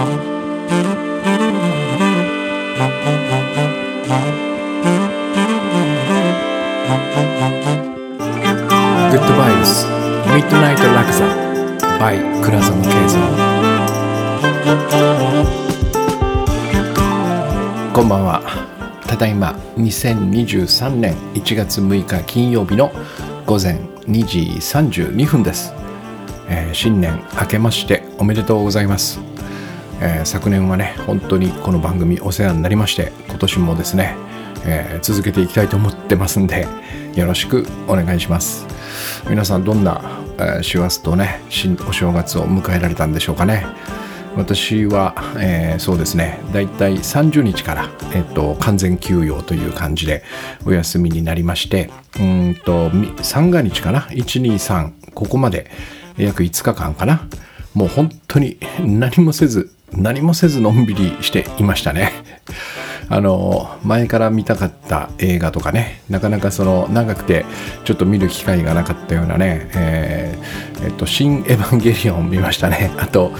グッドバイブスミッドナイトラクザ by 倉園慶三こんばんはただいま2023年1月6日金曜日の午前2時32分です、えー新年明けましておめでとうございます、えー昨年はね本当にこの番組お世話になりまして今年もですね、えー続けていきたいと思ってますんでよろしくお願いします。皆さんどんな、えー師走とねお正月を迎えられたんでしょうかね。私は、えーそうですねだいたい30日から、えっと完全休養という感じでお休みになりましてうんと三が日かな？123ここまで約5日間かな？もう本当に何もせず何もせずのんびりしていましたね。あの前から見たかった映画とかね。なかなかその長くてちょっと見る機会がなかったようなね「えーえっと、新エヴァンゲリオン」見ましたね。あと、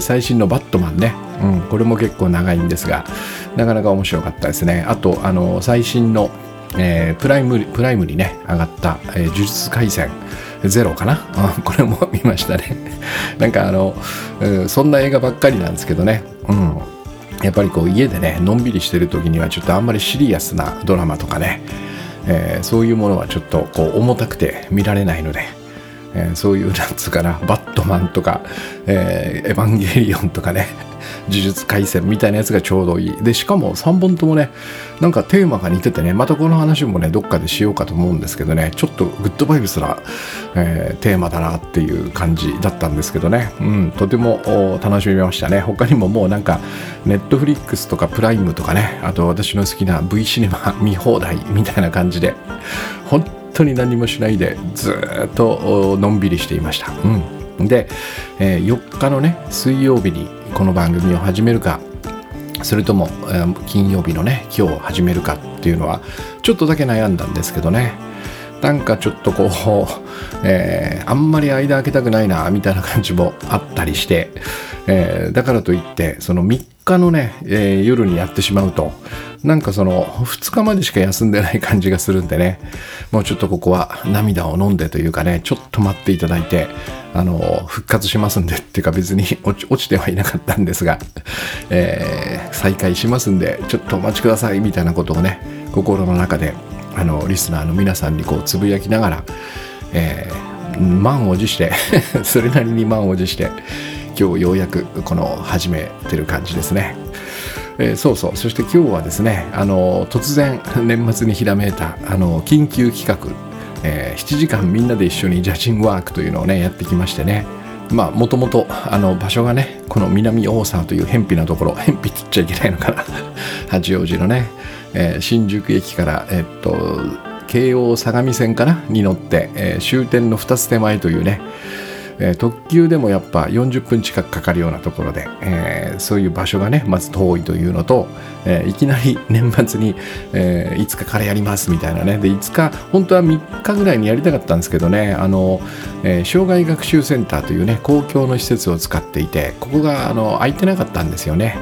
最新の「バットマンね」うん、これも結構長いんですがなかなか面白かったですね。あとあの最新の、えープライムプライムにね上がった「えー呪術廻戦。ゼロかな、これも見ましたね。なんかあの、うんそんな映画ばっかりなんですけどね。うん。やっぱりこう家でねのんびりしてる時にはちょっとあんまりシリアスなドラマとかね、えーそういうものはちょっとこう重たくて見られないので、えーそういうなんつうかなバットマンとか、えーエヴァンゲリオンとかね 呪術廻戦みたいなやつがちょうどいい。でしかも3本ともねなんかテーマが似ててねまたこの話もねどっかでしようかと思うんですけどねちょっとグッドバイブスな、えーテーマだなっていう感じだったんですけどね、うん、とても楽しみましたね。他にももうなんかネットフリックスとかプライムとかねあと私の好きな V シネマ 見放題みたいな感じで本当に何もしないでずっとのんびりしていました、うん、で、えー4日のね水曜日にこの番組を始めるかそれとも、えー金曜日のね今日始めるかっていうのはちょっとだけ悩んだんですけどね。なんかちょっとこう、えーあんまり間空けたくないなみたいな感じもあったりして、えーだからといってその3日のね、えー夜にやってしまうと。なんかその2日までしか休んでない感じがするんでね。もうちょっとここは涙を飲んでというかねちょっと待っていただいてあの復活しますんでっていうか別に落ちてはいなかったんですが、えー再開しますんでちょっとお待ちくださいみたいなことをね心の中であのリスナーの皆さんにこうつぶやきながら、えー満を持して それなりに満を持して今日ようやくこの始めてる感じですね。えーそうそう。そして今日はですねあの突然年末にひらめいたあの緊急企画、えー7時間みんなで一緒にジャジンワークというのをねやってきましてね。まあもともとあの場所がねこの南大沢という偏僻なところ偏僻って言っちゃいけないのかな。八王子のね、えー新宿駅からえっと京王相模線かな？に乗って、えー終点の2つ手前というねえー特急でもやっぱ40分近くかかるようなところで、えーそういう場所がねまず遠いというのと、えーいきなり年末に、えー5日からやりますみたいなね。で5日本当は3日ぐらいにやりたかったんですけどねあの、えー障害学習センターというね公共の施設を使っていてここがあの空いてなかったんですよね。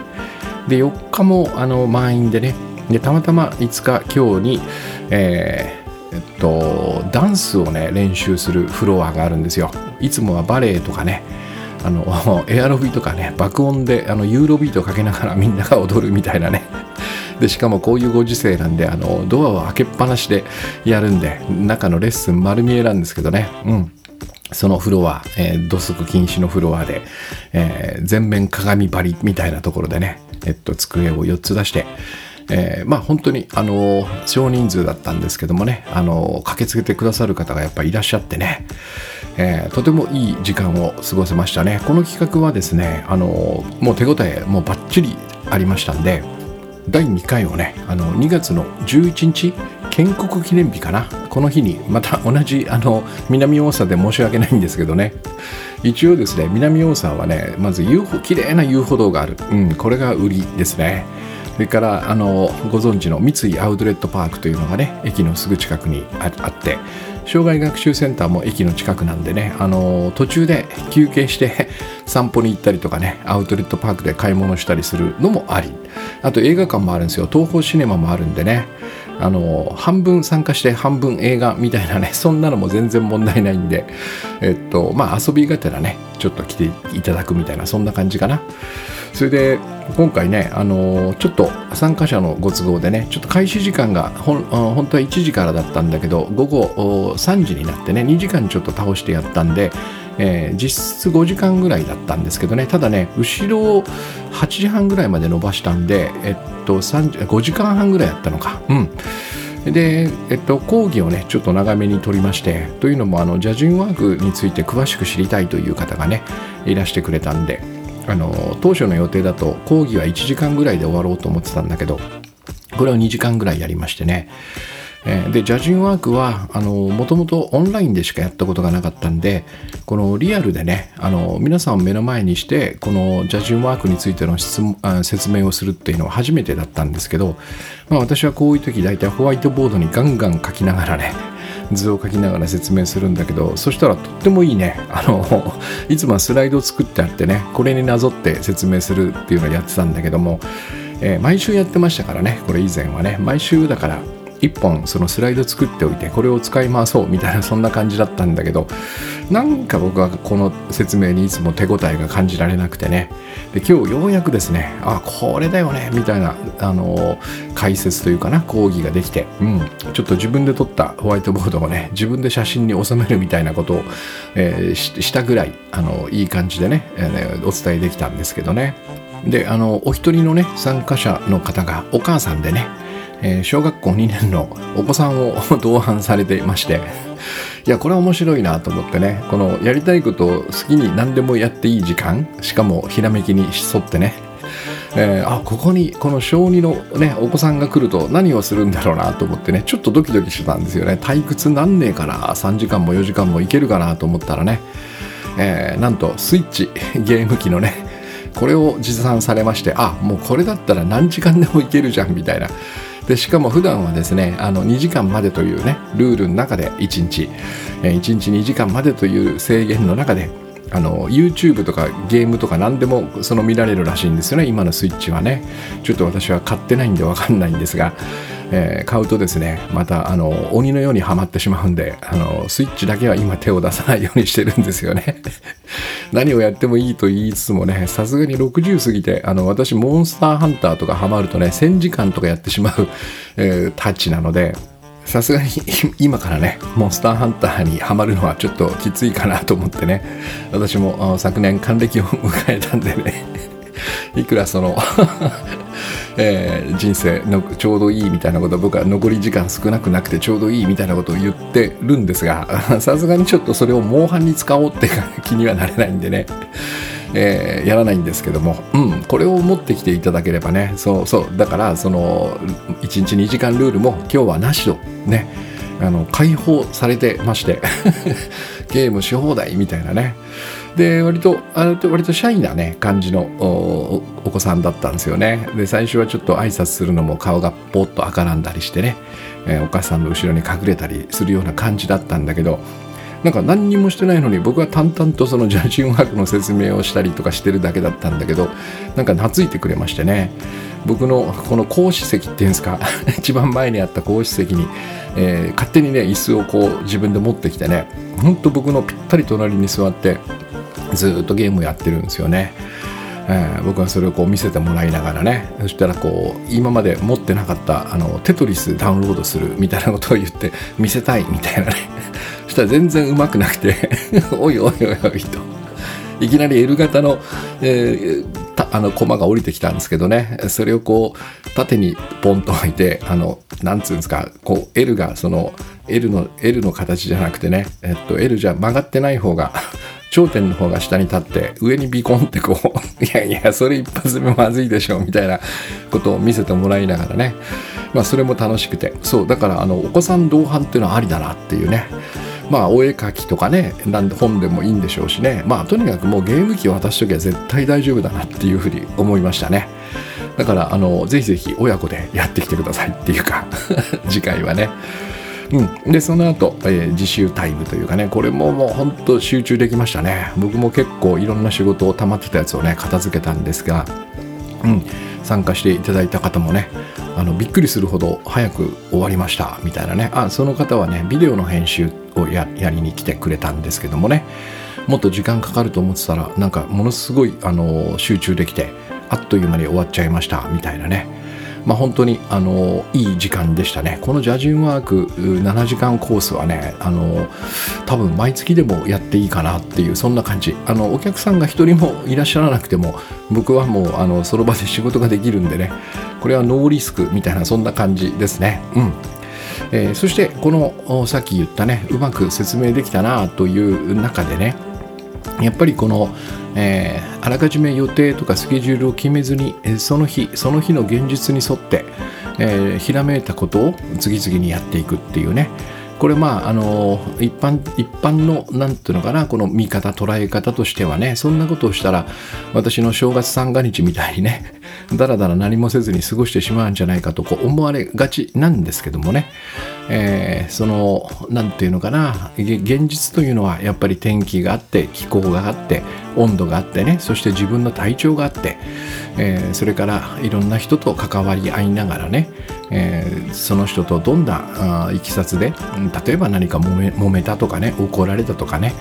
で4日もあの満員でねでたまたま5日今日に、えーえっと、ダンスをね練習するフロアがあるんですよ。いつもはバレエとかねあの エアロビとかね爆音であのユーロビートかけながらみんなが踊るみたいなね。でしかもこういうご時世なんであのドアを開けっぱなしでやるんで中のレッスン丸見えなんですけどね。うん。そのフロア、えー土足禁止のフロアで、えー全面鏡張りみたいなところでね、えっと、机を4つ出して、えーまあ本当に、あのー少人数だったんですけどもね、あのー駆けつけてくださる方がやっぱりいらっしゃってね、えーとてもいい時間を過ごせましたね。この企画はですね、あのーもう手応えもうバッチリありましたんで、第2回をねあの2月の11日建国記念日かな。この日にまた同じあの南大沢で申し訳ないんですけどね。一応ですね南大沢はねまず UFO 綺麗な遊歩道がある、うん、これが売りですね。それからあのご存知の三井アウトレットパークというのがね駅のすぐ近くにあって障害学習センターも駅の近くなんでね、あの途中で休憩して 散歩に行ったりとかねアウトレットパークで買い物したりするのもあり。あと映画館もあるんですよ。東宝シネマもあるんでねあの半分参加して半分映画みたいなね そんなのも全然問題ないんでえっとまあ遊びがてらねちょっと来ていただくみたいなそんな感じかな。それで今回ね、あのちょっと参加者のご都合でねちょっと開始時間がほん本当は1時からだったんだけど午後3時になってね2時間ちょっと倒してやったんでえー、実質5時間ぐらいだったんですけどねただね後ろを8時半ぐらいまで伸ばしたんで、えっと、5時間半ぐらいやったのか。うん。で、えっと、講義をねちょっと長めに取りましてというのもあのジャジンワークについて詳しく知りたいという方がねいらしてくれたんであの当初の予定だと講義は1時間ぐらいで終わろうと思ってたんだけどこれを2時間ぐらいやりましてね。でジャジンワークはもともとオンラインでしかやったことがなかったんでこのリアルでねあの皆さんを目の前にしてこのジャジンワークについての質説明をするっていうのは初めてだったんですけど、まあ、私はこういう時大体ホワイトボードにガンガン書きながらね図を書きながら説明するんだけどそしたらとってもいいね。あのいつもはスライドを作ってあってねこれになぞって説明するっていうのをやってたんだけども、えー、毎週やってましたからねこれ以前はね。毎週だから1本そのスライド作っておいてこれを使い回そうみたいなそんな感じだったんだけどなんか僕はこの説明にいつも手応えが感じられなくてね。で今日ようやくですねあこれだよねみたいなあの解説というかな講義ができて、うん、ちょっと自分で撮ったホワイトボードをね自分で写真に収めるみたいなことを、えー、したぐらいあのいい感じでね、えー、お伝えできたんですけどね。であのお一人のね参加者の方がお母さんでねえー、小学校2年のお子さんを 同伴されていましていやこれは面白いなと思ってね。このやりたいことを好きに何でもやっていい時間。しかもひらめきに沿ってね。えー、あここにこの小2の、ね、お子さんが来ると何をするんだろうなと思ってね。ちょっとドキドキしてたんですよね。退屈なんねえかな3時間も4時間もいけるかなと思ったらね、えー、なんとスイッチゲーム機のねこれを持参されましてあもうこれだったら何時間でもいけるじゃんみたいな。でしかも普段はですねあの2時間までというねルールの中で1日、え1日2時間までという制限の中であの YouTube とかゲームとか何でもその見られるらしいんですよね。今のスイッチはね。ちょっと私は買ってないんで分かんないんですがえー、買うとですねまたあの鬼のようにはまってしまうんであのスイッチだけは今手を出さないようにしてるんですよね。何をやってもいいと言いつつもねさすがに60過ぎてあの私モンスターハンターとかハマるとね1000時間とかやってしまう、えー、タッチなのでさすがに 今からねモンスターハンターにはまるのはちょっときついかなと思ってね私も昨年還暦を迎えたんでね いくらその えー、人生のちょうどいいみたいなこと僕は残り時間少なくなくてちょうどいいみたいなことを言ってるんですがさすがにちょっとそれをモンハンに使おうって気にはなれないんでね。えー、やらないんですけども、うん、これを持ってきていただければねそうそうだからその1日2時間ルールも今日はなしとねあの解放されてまして ゲームし放題みたいなね。で割と割とシャイなね感じのお子さんだったんですよね。で最初はちょっと挨拶するのも顔がポッと赤らんだりしてね、えー、お母さんの後ろに隠れたりするような感じだったんだけどなんか何にもしてないのに僕は淡々とそのジャジワークの説明をしたりとかしてるだけだったんだけどなんか懐いてくれましてね。僕のこの講師席っていうんですか？一番前にあった講師席に、えー、勝手にね椅子をこう自分で持ってきてねほんと僕のぴったり隣に座ってずっとゲームやってるんですよね。えー、僕はそれをこう見せてもらいながらねそしたらこう今まで持ってなかったあのテトリスダウンロードするみたいなことを言って見せたいみたいなね。したら全然うまくなくて おいおいおいおいと。いきなり L 型の、えー、あのコマが降りてきたんですけどね。それをこう縦にポンと置いてあのなんつうんですかこう L がその L の L の形じゃなくてね、えっと、L じゃ曲がってない方が 頂点の方が下に立って上にビコンってこう いやいやそれ一発目まずいでしょみたいなことを見せてもらいながらね。まあそれも楽しくて。そうだからあのお子さん同伴っていうのはありだなっていうね。まあお絵描きとかねなん本でもいいんでしょうしね。まあとにかくもうゲーム機を渡しときは絶対大丈夫だなっていうふうに思いましたね。だからあのぜひぜひ親子でやってきてくださいっていうか 次回はね。うん、でその後、えー、自習タイムというかねこれももう本当集中できましたね。僕も結構いろんな仕事を溜まってたやつをね片付けたんですが、うん、参加していただいた方もねあのびっくりするほど早く終わりましたみたいなね。あその方はねビデオの編集をやりに来てくれたんですけどもね。もっと時間かかると思ってたらなんかものすごいあの集中できてあっという間に終わっちゃいましたみたいなね。まあ、本当にあのいい時間でしたね。このジャジンワーク7時間コースはねあの多分毎月でもやっていいかなっていうそんな感じ。あのお客さんが一人もいらっしゃらなくても僕はもうあのその場で仕事ができるんでねこれはノーリスクみたいなそんな感じですね。うん。えー、そしてこのさっき言ったねうまく説明できたなという中でねやっぱりこの、えー、あらかじめ予定とかスケジュールを決めずに、その日その日の現実に沿って、えー、ひらめいたことを次々にやっていくっていうね。これまああの一般一般の何ていうのかなこの見方捉え方としてはねそんなことをしたら私の正月三が日みたいにねだらだら何もせずに過ごしてしまうんじゃないかとこう思われがちなんですけどもね、えー、その何て言うのかな。現実というのはやっぱり天気があって気候があって温度があってね。そして自分の体調があって、えー、それからいろんな人と関わり合いながらね、えー、その人とどんないきさつで例えば何か揉めたとかね。怒られたとかね。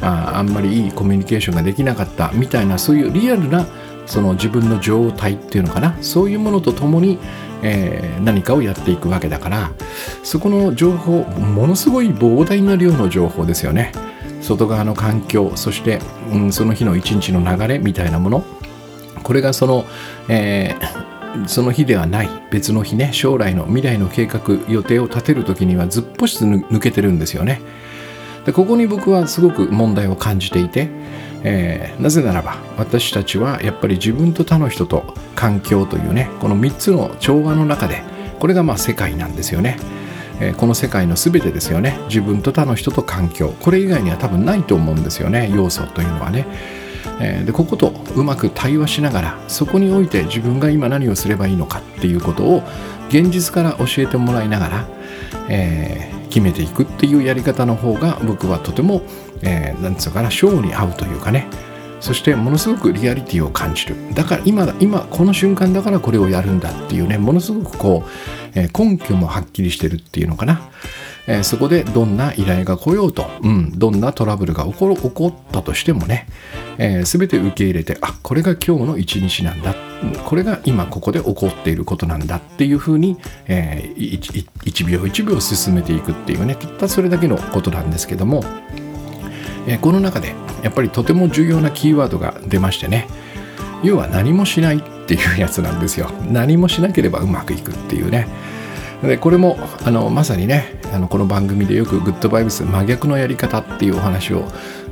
ああんまりいいコミュニケーションができなかったみたいなそういうリアルなその自分の状態っていうのかな？そういうものとともに、えー、何かをやっていくわけだからそこの情報ものすごい膨大な量の情報ですよね。外側の環境そして、うん、その日の一日の流れみたいなもの。これがその、えー、その日ではない別の日ね将来の未来の計画予定を立てる時にはずっぽし抜けてるんですよね。でここに僕はすごく問題を感じていてえー、なぜならば私たちはやっぱり自分と他の人と環境というねこの3つの調和の中でこれがまあ世界なんですよね、えー、この世界の全てですよね。自分と他の人と環境。これ以外には多分ないと思うんですよね。要素というのはね、えー、でこことうまく対話しながらそこにおいて自分が今何をすればいいのかっていうことを現実から教えてもらいながら、え、決めていくっていうやり方の方が僕はとてもえー、なんつうかな、ショーに合うというかね、そしてものすごくリアリティを感じる。だから今、今、この瞬間だからこれをやるんだっていうね、ものすごくこう、えー、根拠もはっきりしてるっていうのかな。えー、そこでどんな依頼が来ようと、うん、どんなトラブルが起こ起こったとしてもね、えー、全て受け入れて、あ、これが今日の一日なんだ。これが今ここで起こっていることなんだっていうふうに、えー、1秒1秒進めていくっていうね、たったそれだけのことなんですけども、えこの中でやっぱりとても重要なキーワードが出ましてね。要は何もしないっていうやつなんですよ。何もしなければうまくいくっていうね。でこれもあのまさにねあのこの番組でよくグッドバイブス真逆のやり方っていうお話を、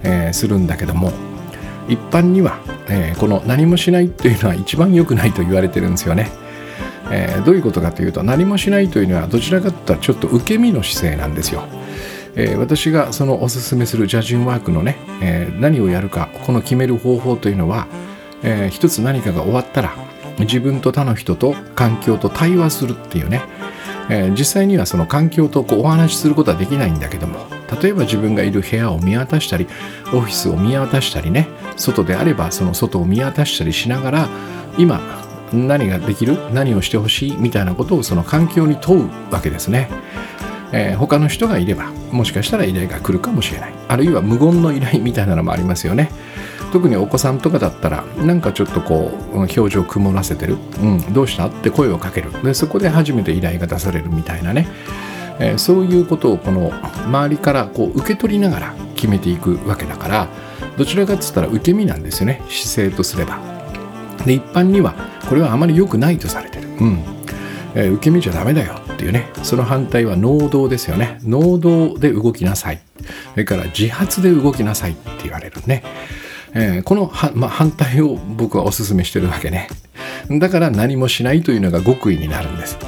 えー、するんだけども一般には、えー、この何もしないっていうのは一番良くないと言われてるんですよね、えー、どういうことかというと何もしないというのはどちらかというとちょっと受け身の姿勢なんですよ。えー、私がそのおすすめするジャジンワークのね、えー、何をやるかこの決める方法というのは、えー、一つ何かが終わったら自分と他の人と環境と対話するっていうね、えー、実際にはその環境とこうお話しすることはできないんだけども例えば自分がいる部屋を見渡したりオフィスを見渡したりね外であればその外を見渡したりしながら今何ができる？何をしてほしい？みたいなことをその環境に問うわけですね。えー、他の人がいればもしかしたら依頼が来るかもしれない。あるいは無言の依頼みたいなのもありますよね。特にお子さんとかだったらなんかちょっとこう表情曇らせてる、うん、どうした？って声をかける。でそこで初めて依頼が出されるみたいなね、えー、そういうことをこの周りからこう受け取りながら決めていくわけだからどちらかっつったら受け身なんですよね。姿勢とすれば。で一般にはこれはあまり良くないとされてる、うん。え、受け身じゃダメだよっていうねその反対は能動ですよね。能動で動きなさい。それから自発で動きなさいって言われるね、えー、このは、まあ、反対を僕はお勧めしてるわけね。だから何もしないというのが極意になるんです。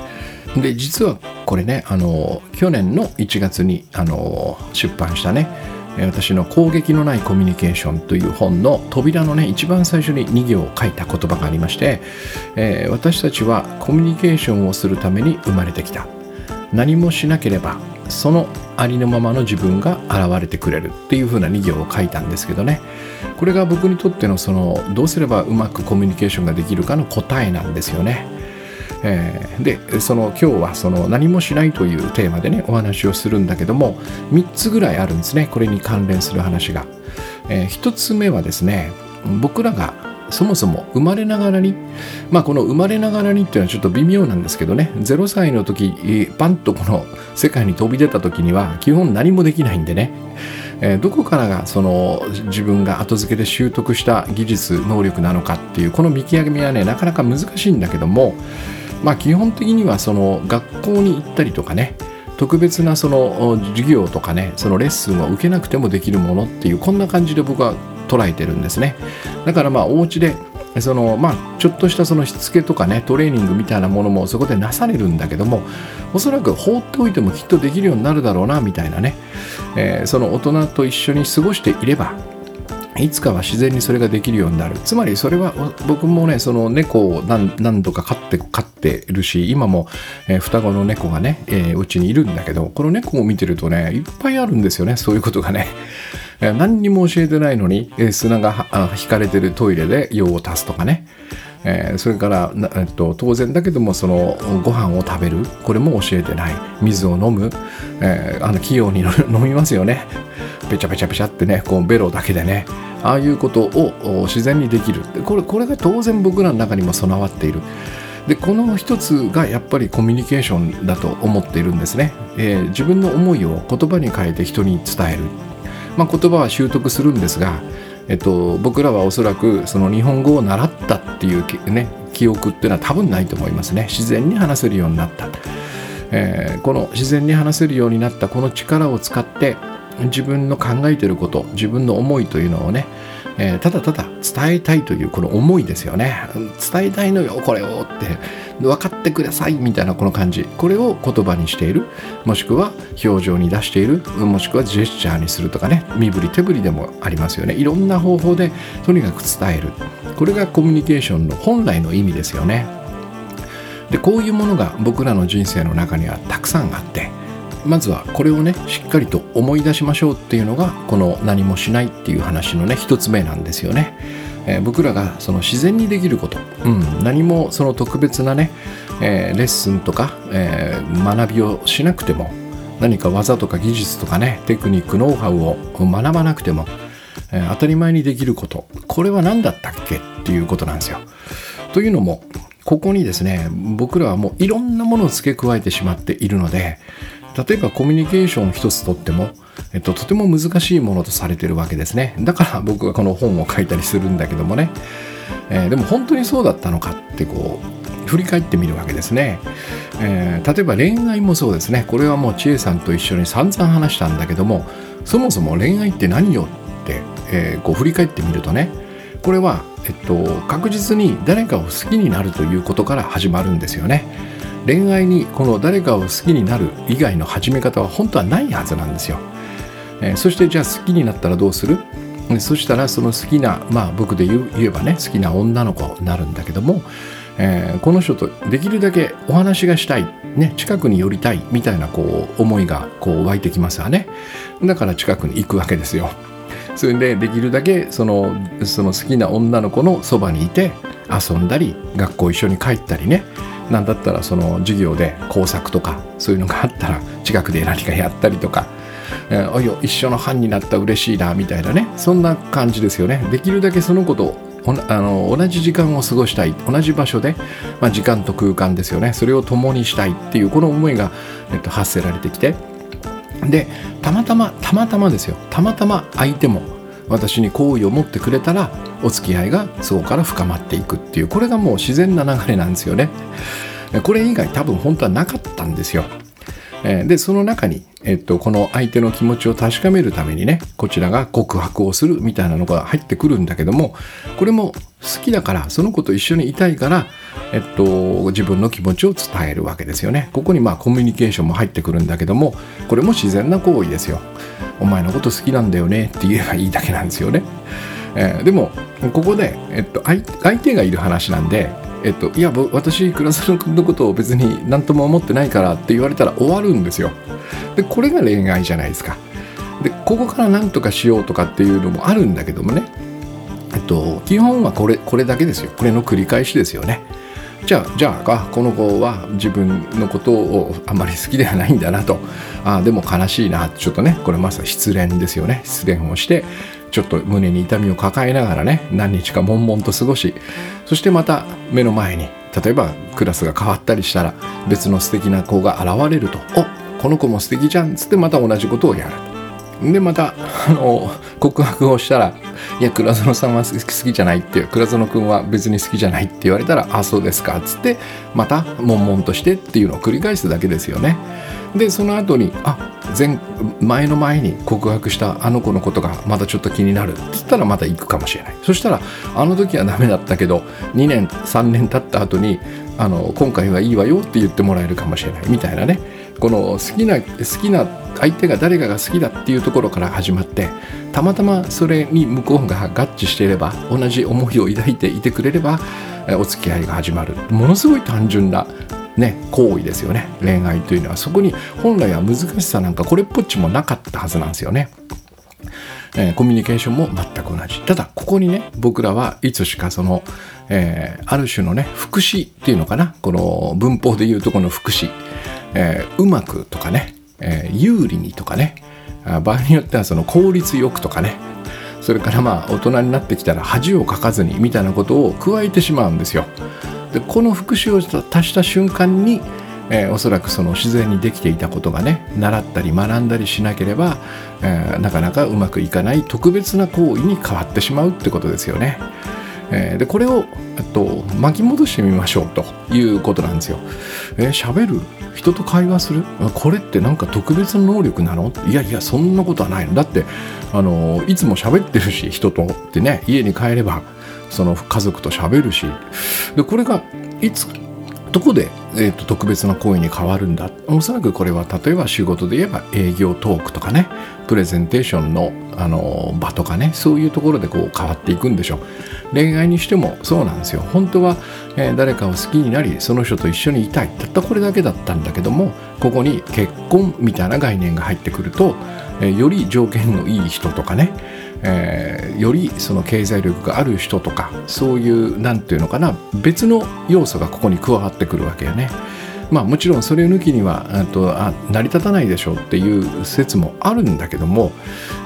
で実はこれねあの去年の1月にあの出版したね私の攻撃のないコミュニケーションという本の扉のね一番最初に2行を書いた言葉がありましてえ、私たちはコミュニケーションをするために生まれてきた何もしなければそのありのままの自分が現れてくれるっていう風な2行を書いたんですけどねこれが僕にとってのそのどうすればうまくコミュニケーションができるかの答えなんですよね。えー、でその今日はその何もしないというテーマでねお話をするんだけども3つぐらいあるんですねこれに関連する話が。えー、1つ目はですね僕らがそもそも生まれながらにまあこの生まれながらにっていうのはちょっと微妙なんですけどね0歳の時パンとこの世界に飛び出た時には基本何もできないんでね、どこからがその自分が後付けで習得した技術能力なのかっていうこの見極めはねなかなか難しいんだけどもまあ基本的にはその学校に行ったりとかね特別なその授業とかねそのレッスンを受けなくてもできるものっていうこんな感じで僕は捉えてるんですね。だからまあお家でそのまあちょっとしたそのしつけとかねトレーニングみたいなものもそこでなされるんだけどもおそらく放っておいてもきっとできるようになるだろうなみたいなね、えー、その大人と一緒に過ごしていればいつかは自然にそれができるようになる。つまりそれは僕もねその猫を何度か飼って飼ってるし今も、えー、双子の猫がねうち、にいるんだけどこの猫を見てるとねいっぱいあるんですよねそういうことがね。何にも教えてないのに砂が引かれてるトイレで用を足すとかね。えー、それから、えっと、当然だけどもそのご飯を食べる。これも教えてない。水を飲む、えー、あの器用に 飲みますよね。ペチャペチャペチャってね。こうベロだけでね。ああいうことを自然にできる。これこれが当然僕らの中にも備わっている。でこの一つがやっぱりコミュニケーションだと思っているんですね、えー、自分の思いを言葉に変えて人に伝える。まあ、言葉は習得するんですが、えっと、僕らはおそらくその日本語を習ったっていう、ね、記憶っていうのは多分ないと思いますね。自然に話せるようになった、えー、この自然に話せるようになったこの力を使って自分の考えてること自分の思いというのをねえー、ただただ伝えたいというこの思いですよね。伝えたいのよこれをって分かってくださいみたいなこの感じ。これを言葉にしている。もしくは表情に出している。もしくはジェスチャーにするとかね。身振り手振りでもありますよね。いろんな方法でとにかく伝える。これがコミュニケーションの本来の意味ですよね。でこういうものが僕らの人生の中にはたくさんあってまずはこれをねしっかりと思い出しましょうっていうのがこの何もしないっていう話のね一つ目なんですよね、えー、僕らがその自然にできること、うん、何もその特別なね、えー、レッスンとか、えー、学びをしなくても何か技とか技術とかねテクニックノウハウを学ばなくても、え当たり前にできることこれは何だったっけっていうことなんですよ。というのもここにですね僕らはもういろんなものを付け加えてしまっているので例えばコミュニケーション一つとっても、えっと、とても難しいものとされてるわけですね。だから僕がこの本を書いたりするんだけどもね、えー、でも本当にそうだったのかってこう振り返ってみるわけですね、えー、例えば恋愛もそうですね。これはもう千恵さんと一緒に散々話したんだけどもそもそも恋愛って何よって、えー、こう振り返ってみるとねこれは、えっと、確実に誰かを好きになるということから始まるんですよね。恋愛にこの誰かを好きになる以外の始め方は本当はないはずなんですよ。えー、そしてじゃあ好きになったらどうする？そしたらその好きなまあ僕で言えばね好きな女の子になるんだけども、えー、この人とできるだけお話がしたい、ね、近くに寄りたいみたいなこう思いがこう湧いてきますわねだから近くに行くわけですよ。それでできるだけそのその好きな女の子のそばにいて遊んだり学校一緒に帰ったりねなんだったらその授業で工作とかそういうのがあったら近くで何かやったりとか「えおいよ一緒の班になった嬉しいな」みたいなねそんな感じですよね。できるだけその子とあの同じ時間を過ごしたい。同じ場所で、まあ、時間と空間ですよね。それを共にしたいっていうこの思いが、えっと、発せられてきて。でたまたまたまたまですよ。たまたま相手も私に好意を持ってくれたらお付き合いがそこから深まっていくっていうこれがもう自然な流れなんですよね。これ以外多分本当はなかったんですよ。でその中に、えっと、この相手の気持ちを確かめるためにねこちらが告白をするみたいなのが入ってくるんだけどもこれも好きだからその子と一緒にいたいから、えっと、自分の気持ちを伝えるわけですよねここにまあコミュニケーションも入ってくるんだけどもこれも自然な行為ですよお前のこと好きなんだよねって言えばいいだけなんですよね。えー、でもここで、えっと、相手がいる話なんで、えっと、いや私倉園君のことを別に何とも思ってないからって言われたら終わるんですよ。でこれが恋愛じゃないですか。でここから何とかしようとかっていうのもあるんだけどもね。えっと基本はこれこれだけですよ。これの繰り返しですよね。じゃあじゃあこの子は自分のことをあんまり好きではないんだなと。あでも悲しいなちょっとねこれまさに失恋ですよね。失恋をしてちょっと胸に痛みを抱えながらね何日か悶々と過ごしそしてまた目の前に例えばクラスが変わったりしたら別の素敵な子が現れると「おこの子も素敵じゃん」つってまた同じことをやるでまたあの告白をしたら「いや倉園さんは好きじゃない」っていう倉園君は別に好きじゃないって言われたら「あそうですか」つってまた悶々としてっていうのを繰り返すだけですよね。でその後にあ前前の前に告白したあの子のことがまだちょっと気になる。って言ったらまた行くかもしれない。そしたらあの時はダメだったけど2年3年経った後にあの今回はいいわよって言ってもらえるかもしれない。みたいなね。この好きな好きな相手が誰かが好きだっていうところから始まってたまたまそれに向こうが合致していれば同じ思いを抱いていてくれればお付き合いが始まる。ものすごい単純なね、行為ですよね。恋愛というのはそこに本来は難しさなんかこれっぽっちもなかったはずなんですよね。えー、コミュニケーションも全く同じ。ただここにね僕らはいつしかその、えー、ある種のね副詞っていうのかな。この文法でいうとこの副詞、えー、うまくとかね、え有利にとかね。場合によってはその効率よくとかね。それからまあ大人になってきたら恥をかかずにみたいなことを加えてしまうんですよ。でこの復習を足した瞬間に、えー、おそらくその自然にできていたことがね習ったり学んだりしなければ、えー、なかなかうまくいかない特別な行為に変わってしまうってことですよね。えー、でこれをと巻き戻してみましょうということなんですよ。えー、喋る？人と会話する？これって何か特別な能力なの？いやいやそんなことはないのだってあのいつも喋ってるし人とってね家に帰ればその家族と喋るしでこれがいつどこで、えーと、特別な行為に変わるんだ。おそらくこれは例えば仕事で言えば営業トークとかね。プレゼンテーションのあの場とかね。そういうところでこう変わっていくんでしょう。恋愛にしてもそうなんですよ。本当は、えー、誰かを好きになりその人と一緒にいたい。たったこれだけだったんだけどもここに結婚みたいな概念が入ってくると、えー、より条件のいい人とかね。えー、よりその経済力がある人とかそういう何て言うのかな別の要素がここに加わってくるわけよね。まあもちろんそれ抜きにはとあ成り立たないでしょうっていう説もあるんだけども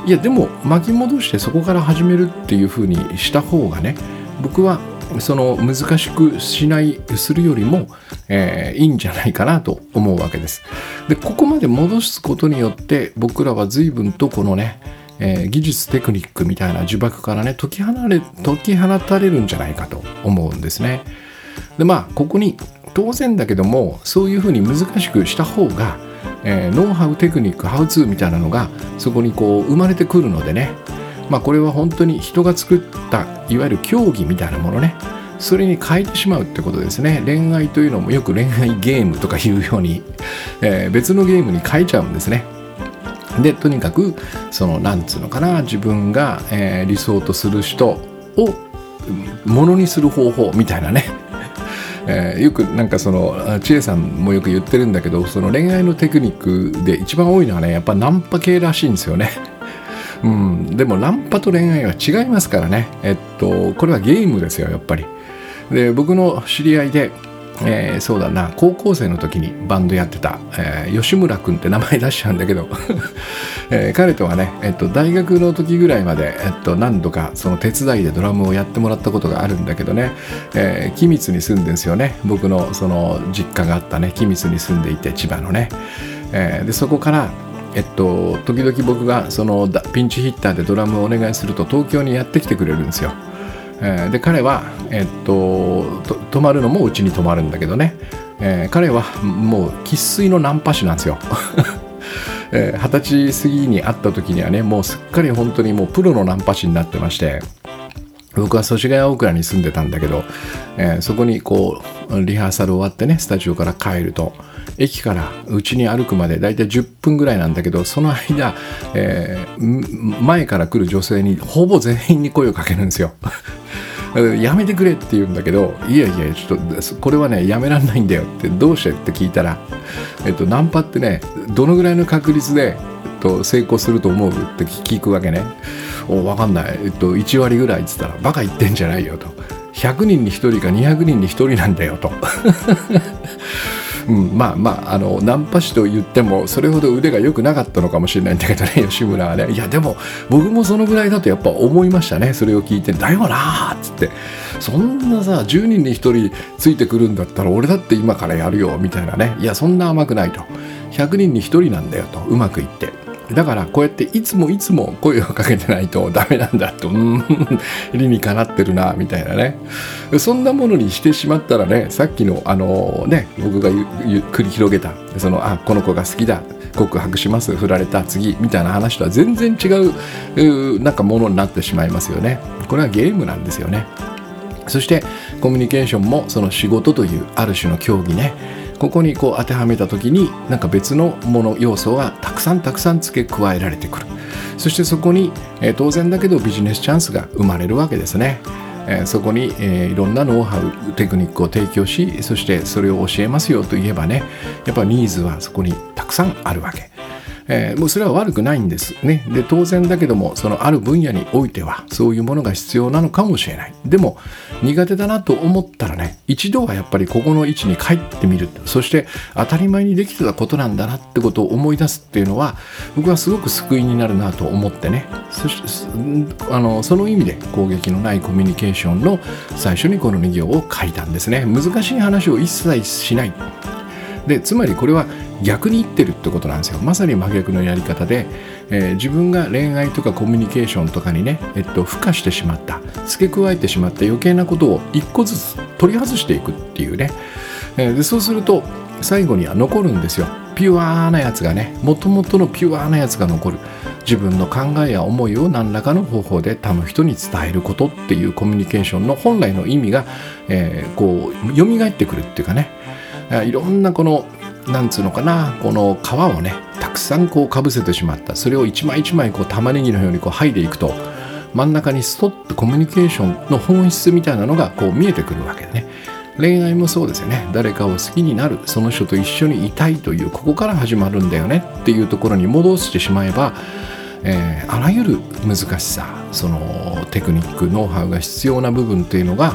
いやでも巻き戻してそこから始めるっていうふうにした方がね僕はその難しくしないするよりも、えー、いいんじゃないかなと思うわけです。でここまで戻すことによって僕らは随分とこのねえー、技術テクニックみたいな呪縛からね解き放れ解き放たれるんじゃないかと思うんですね。でまあここに当然だけどもそういうふうに難しくした方が、えー、ノウハウテクニックハウツーみたいなのがそこにこう生まれてくるのでね。まあこれは本当に人が作ったいわゆる競技みたいなものね。それに変えてしまうってことですね。恋愛というのもよく恋愛ゲームとかいうように、えー、別のゲームに変えちゃうんですね。でとにかくそのなんつうのかな自分が、えー、理想とする人をものにする方法みたいなね えー、よくなんかその千恵さんもよく言ってるんだけどその恋愛のテクニックで一番多いのはねやっぱナンパ系らしいんですよね。うん、でもナンパと恋愛は違いますからね。えっとこれはゲームですよやっぱり。で僕の知り合いでえー、そうだな。高校生の時にバンドやってた、えー、吉村君って名前出しちゃうんだけど、えー、彼とはね、えっと、大学の時ぐらいまで、えっと、何度かその手伝いでドラムをやってもらったことがあるんだけどね、えー、君津に住んでんですよね。僕のその実家があったね。君津に住んでいて千葉のね、えー、でそこからえっと、時々僕がそのピンチヒッターでドラムをお願いすると東京にやってきてくれるんですよ。えー、で彼は、えっと、泊まるのもうちに泊まるんだけどね、えー、彼はもう生粋のナンパ師なんですよ。二十、歳過ぎに会った時にはねもうすっかり本当にもうプロのナンパ師になってまして僕は祖師ヶ谷大倉に住んでたんだけど、えー、そこにこうリハーサル終わってねスタジオから帰ると駅から家に歩くまでだいたい10分ぐらいなんだけどその間、えー、前から来る女性にほぼ全員に声をかけるんですよ。やめてくれって言うんだけどいやいやちょっとこれはねやめらんないんだよってどうしてって聞いたら、えっと、ナンパってねどのぐらいの確率で、えっと、成功すると思うって聞くわけねお分かんない、えっと、1割ぐらいっつったらバカ言ってんじゃないよと。100人に1人か200人に1人なんだよと。うん、まあまああのナンパ師と言ってもそれほど腕が良くなかったのかもしれないんだけどね吉村はね。いやでも僕もそのぐらいだとやっぱ思いましたねそれを聞いて。だよなっつって。そんなさ10人に1人ついてくるんだったら俺だって今からやるよみたいなね。いやそんな甘くないと。100人に1人なんだよとうまくいって。だからこうやっていつもいつも声をかけてないとダメなんだと、うん、理にかなってるな、みたいなね。そんなものにしてしまったらね、さっきのあのね、僕が繰り広げた、その、あ、この子が好きだ、告白します、振られた、次、みたいな話とは全然違う、なんかものになってしまいますよね。これはゲームなんですよね。そしてコミュニケーションもその仕事というある種の競技ね。ここにこう当てはめた時になんか別のもの要素がたくさんたくさん付け加えられてくる。そしてそこに、え、当然だけどビジネスチャンスが生まれるわけですね、え、そこに、え、いろんなノウハウテクニックを提供しそしてそれを教えますよといえばねやっぱニーズはそこにたくさんあるわけ。えー、もうそれは悪くないんですね。で当然だけどもそのある分野においてはそういうものが必要なのかもしれない。でも苦手だなと思ったらね一度はやっぱりここの位置に帰ってみる。そして当たり前にできてたことなんだなってことを思い出すっていうのは僕はすごく救いになるなと思ってね。そしあのその意味で攻撃のないコミュニケーションの最初にこの2行を書いたんですね。難しい話を一切しない。でつまりこれは逆に言ってるってことなんですよ。まさに真逆のやり方で、えー、自分が恋愛とかコミュニケーションとかにね、えっと、付加してしまった。付け加えてしまった。余計なことを一個ずつ取り外していくっていうね、えー、でそうすると最後には残るんですよ。ピュアなやつがね。もともとのピュアなやつが残る。自分の考えや思いを何らかの方法で他の人に伝えることっていうコミュニケーションの本来の意味が、えー、こう蘇ってくるっていうかね。いろんなこのなんつうのかなこの皮をねたくさんこうかぶせてしまった。それを一枚一枚こう玉ねぎのようにこう剥いでいくと真ん中にストッとコミュニケーションの本質みたいなのがこう見えてくるわけでね。恋愛もそうですよね。誰かを好きになる。その人と一緒にいたいというここから始まるんだよね。っていうところに戻してしまえば、えー、あらゆる難しさそのテクニックノウハウが必要な部分っていうのが、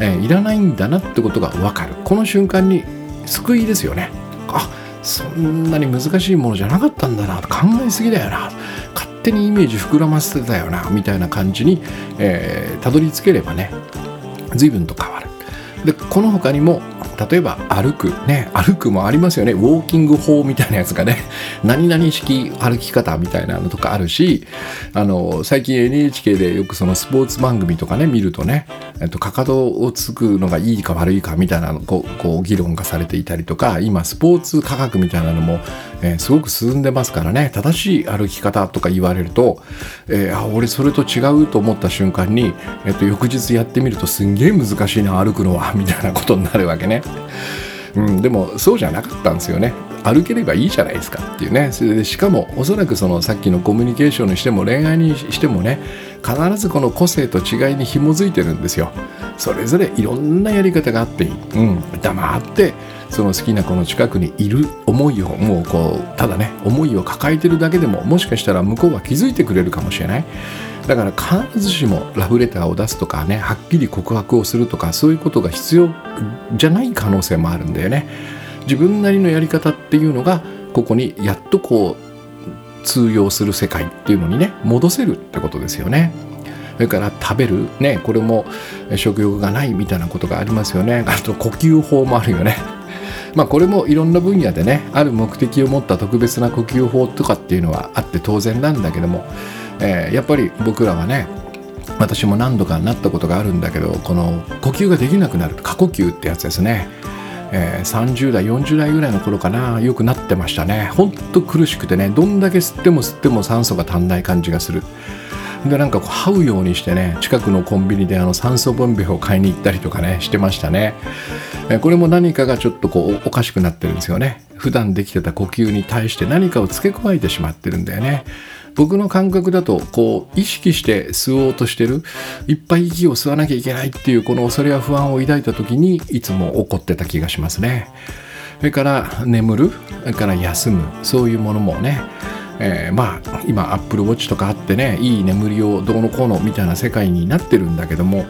えー、いらないんだなってことが分かる。この瞬間に救いですよね。あそんなに難しいものじゃなかったんだな。考えすぎだよな。勝手にイメージ膨らませてたよな。みたいな感じに、えー、たどり着ければね随分と変わる。でこの他にも例えば歩く。ね歩くもありますよね。ウォーキング法みたいなやつがね。何々式歩き方みたいなのとかあるしあの最近 NHK でよくそのスポーツ番組とかね見るとね、えっと、かかとをつくのがいいか悪いかみたいなのこうこう議論がされていたりとか今スポーツ科学みたいなのも、えー、すごく進んでますからね。正しい歩き方とか言われると、えー、あ俺それと違うと思った瞬間に、えっと、翌日やってみるとすんげえ難しいな歩くのは みたいなことになるわけね。うん、でもそうじゃなかったんですよね。歩ければいいじゃないですかっていうね。それでしかもおそらくそのさっきのコミュニケーションにしても恋愛にしてもね必ずこの個性と違いに紐づいてるんですよ。それぞれいろんなやり方があっていい、うん、黙ってその好きな子の近くにいる思いをもうこうただね思いを抱えてるだけでももしかしたら向こうは気づいてくれるかもしれない。だから必ずしもラブレターを出すとかねはっきり告白をするとかそういうことが必要じゃない可能性もあるんだよね。自分なりのやり方っていうのがここにやっとこう通用する世界っていうのにね戻せるってことですよね。それから食べる。ねこれも食欲がないみたいなことがありますよね。あと呼吸法もあるよね。まあこれもいろんな分野でねある目的を持った特別な呼吸法とかっていうのはあって当然なんだけどもえー、やっぱり僕らはね私も何度かなったことがあるんだけどこの呼吸ができなくなる過呼吸ってやつですね、えー、30代40代ぐらいの頃かなよくなってましたね。ほんと苦しくてねどんだけ吸っても吸っても酸素が足んない感じがする。でなんかこう這うようにしてね近くのコンビニであの酸素ボンベを買いに行ったりとかねしてましたね、これも何かがちょっとこうおかしくなってるんですよね。普段できてた呼吸に対して何かを付け加えてしまってるんだよね。僕の感覚だとこう意識して吸おうとしてるいっぱい息を吸わなきゃいけないっていうこの恐れや不安を抱いた時にいつも起こってた気がしますね。それから眠るそれから休むそういうものもねえー、まあ今アップルウォッチとかあってねいい眠りをどうのこうのみたいな世界になってるんだけども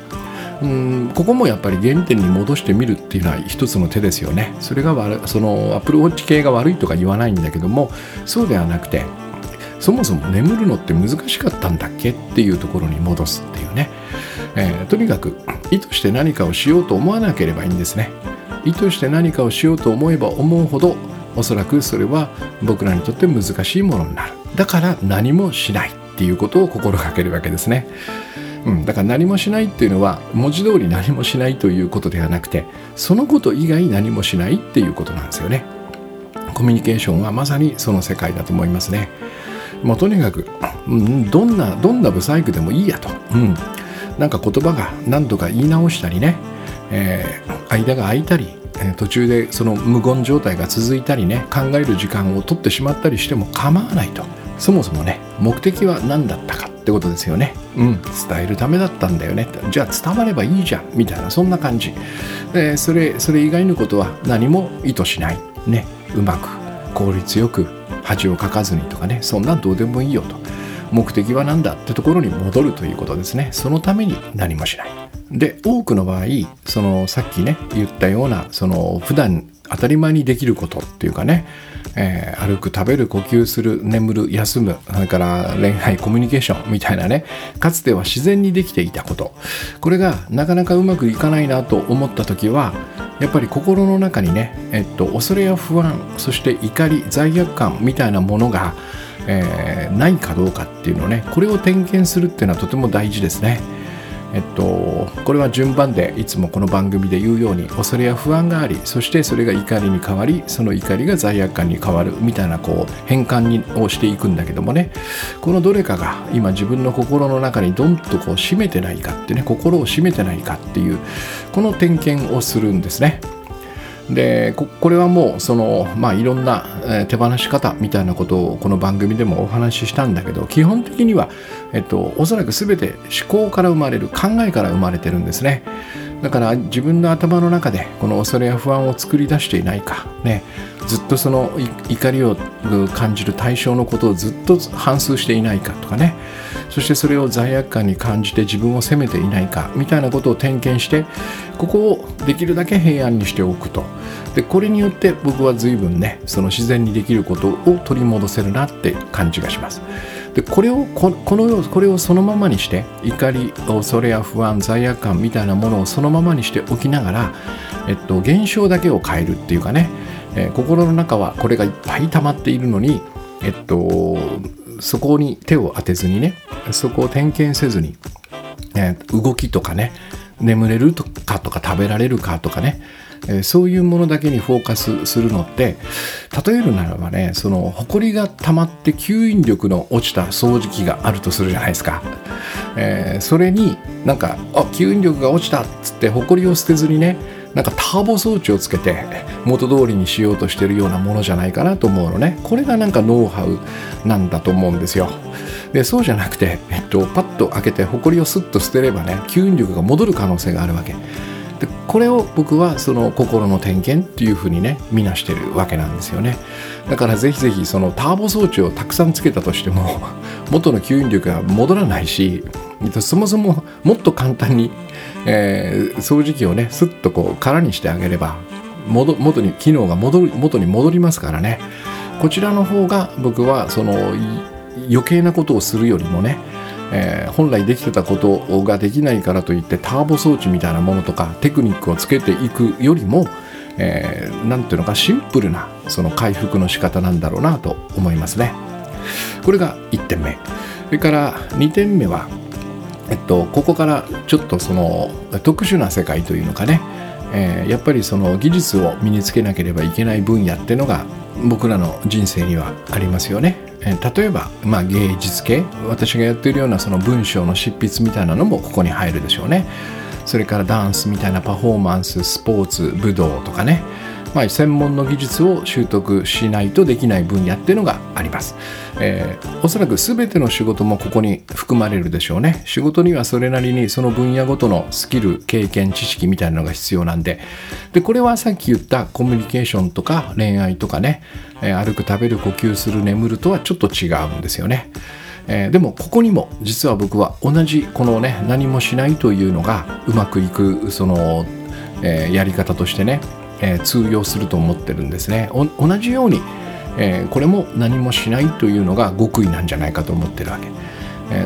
うんここもやっぱり原点に戻してみるっていうのは一つの手ですよね。それがそのアップルウォッチ系が悪いとか言わないんだけどもそうではなくてそもそも眠るのって難しかったんだっけっていうところに戻すっていうね、えー、とにかく意図して何かをしようと思わなければいいんですね。意図して何かをしようと思えば思うほどおそらくそれは僕らにとって難しいものになる。だから何もしないっていうことを心がけるわけですね、うん、だから何もしないっていうのは文字通り何もしないということではなくてそのこと以外何もしないっていうことなんですよね。コミュニケーションはまさにその世界だと思いますね。もうとにかく、うん、どんなどんなブサイクでもいいやと、うん、なんか言葉が何度か言い直したりね、えー、間が空いたり途中でその無言状態が続いたりね考える時間を取ってしまったりしても構わないと。そもそもね目的は何だったかってことですよね。うん。伝えるためだったんだよね。じゃあ伝わればいいじゃん。みたいなそんな感じ。でそれそれ以外のことは何も意図しない。ね。うまく効率よく恥をかかずにとかね。そんなんどうでもいいよと目的は何だってところに戻るということですね。そのために何もしない。で多くの場合そのさっきね言ったようなその普段当たり前にできることっていうかね、えー、歩く食べる呼吸する眠る休むそれから恋愛コミュニケーションみたいなねかつては自然にできていたこと。これがなかなかうまくいかないなと思った時はやっぱり心の中にね、えっと、恐れや不安そして怒り罪悪感みたいなものが、えー、ないかどうかっていうのをねこれを点検するっていうのはとても大事ですね。えっと、これは順番でいつもこの番組で言うように恐れや不安がありそしてそれが怒りに変わりその怒りが罪悪感に変わるみたいなこう変換にをしていくんだけどもねこのどれかが今自分の心の中にドンとこう締めてないかってね心を締めてないかっていうこの点検をするんですね。でこれはもうそのまあいろんな手放し方みたいなことをこの番組でもお話ししたんだけど基本的には、えっと、おそらく全て思考から生まれる考えから生まれてるんですね。だから自分の頭の中でこの恐れや不安を作り出していないかね。ずっとその怒りを感じる対象のことをずっと反芻していないかとかね。そしてそれを罪悪感に感じて自分を責めていないかみたいなことを点検してここをできるだけ平安にしておくと。でこれによって僕は随分ねその自然にできることを取り戻せるなって感じがします。でこれをこのこれをそのままにして怒り恐れや不安罪悪感みたいなものをそのままにしておきながら、えっと、現象だけを変えるっていうかねえー、心の中はこれがいっぱい溜まっているのに、えっと、そこに手を当てずにねそこを点検せずに、え、動きとかね眠れるとかとか食べられるかとかね、え、そういうものだけにフォーカスするのって例えるならばねその埃が溜まって吸引力の落ちた掃除機があるとするじゃないですか、えー、それになんかあ吸引力が落ちたっつって埃を捨てずにねなんかターボ装置をつけて元通りにしようとしてるようなものじゃないかなと思うのね。これがなんかノウハウなんだと思うんですよ。でそうじゃなくて、えっと、パッと開けてホコリをスッと捨てればね吸引力が戻る可能性があるわけ。でこれを僕はその心の点検っていうふうにね見なしてるわけなんですよね。だからぜひぜひそのターボ装置をたくさんつけたとしても元の吸引力が戻らないしそもそももっと簡単にえー、掃除機をねスッとこう空にしてあげれば元に機能が戻る元に戻りますからねこちらの方が僕はその余計なことをするよりもね、えー、本来できてたことができないからといってターボ装置みたいなものとかテクニックをつけていくよりも何、えー、ていうのかシンプルなその回復の仕方なんだろうなと思いますね。これが1点目。それから2点目はえっと、ここからちょっとその特殊な世界というのかね、えー、やっぱりその技術を身につけなければいけない分野っていうのが僕らの人生にはありますよね。えー、例えば、まあ、芸術系私がやってるようなその文章の執筆みたいなのもここに入るでしょうね。それからダンスみたいなパフォーマンススポーツ武道とかねまあ、専門の技術を習得しないとできない分野っていうのがあります、えー、おそらく全ての仕事もここに含まれるでしょうね。仕事にはそれなりにその分野ごとのスキル経験知識みたいなのが必要なんで。でこれはさっき言ったコミュニケーションとか恋愛とかね、えー、歩く食べる呼吸する眠るとはちょっと違うんですよね。えー、でもここにも実は僕は同じこのね何もしないというのがうまくいくその、えー、やり方としてね、えー、通用すると思ってるんですね。同じように、えこれも何もしないというのが極意なんじゃないかと思ってるわけ。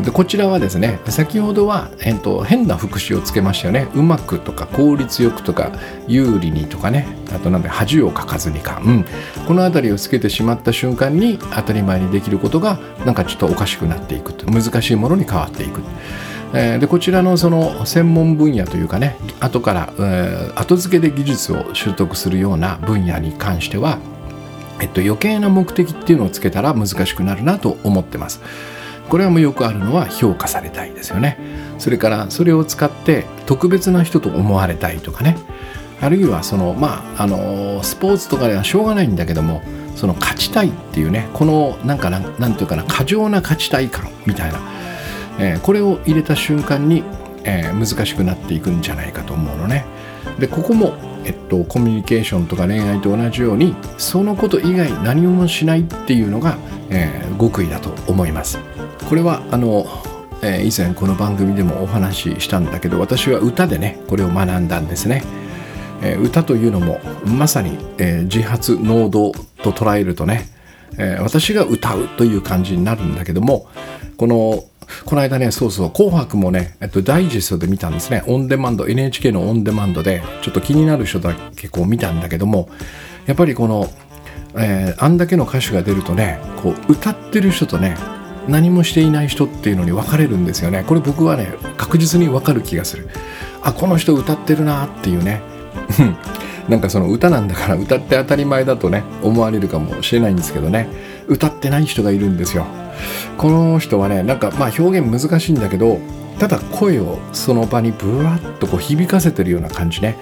でこちらはですね先ほどは、えーと、変な副詞をつけましたよね。うまくとか効率よくとか有利にとかね。あとなんで恥をかかずにか、うん、この辺りをつけてしまった瞬間に当たり前にできることがなんかちょっとおかしくなっていく難しいものに変わっていく。でこちらのその専門分野というかね後から、えー、後付けで技術を習得するような分野に関しては、えっと、余計な目的っていうのをつけたら難しくなるなと思ってます。これはもうよくあるのは評価されたいですよね。それからそれを使って特別な人と思われたいとかね。あるいはそのまああのスポーツとかではしょうがないんだけどもその勝ちたいっていうねこのなんかなんなんていうかな過剰な勝ちたい感みたいな、えー、これを入れた瞬間に、えー、難しくなっていくんじゃないかと思うのね。でここも、えっと、コミュニケーションとか恋愛と同じようにそのこと以外何もしないっていうのが、えー、極意だと思います。これはあの、え、以前この番組でもお話ししたんだけど私は歌でねこれを学んだんですね、え、歌というのもまさに、え、自発能動と捉えるとね、え、私が歌うという感じになるんだけどもこのこの間ね、そうそう、紅白もね、えっと、ダイジェストで見たんですね。オンデマンド、NHK のオンデマンドで、ちょっと気になる人だけこう見たんだけども、やっぱりこの、えー、あんだけの歌手が出るとね、こう、歌ってる人とね、何もしていない人っていうのに分かれるんですよね。これ僕はね確実に分かる気がする。あこの人歌ってるなっていうね。なんかその歌なんだから歌って当たり前だとね思われるかもしれないんですけどね。歌ってない人がいるんですよ。この人はねなんかまあ表現難しいんだけどただ声をその場にブワッとこう響かせてるような感じね。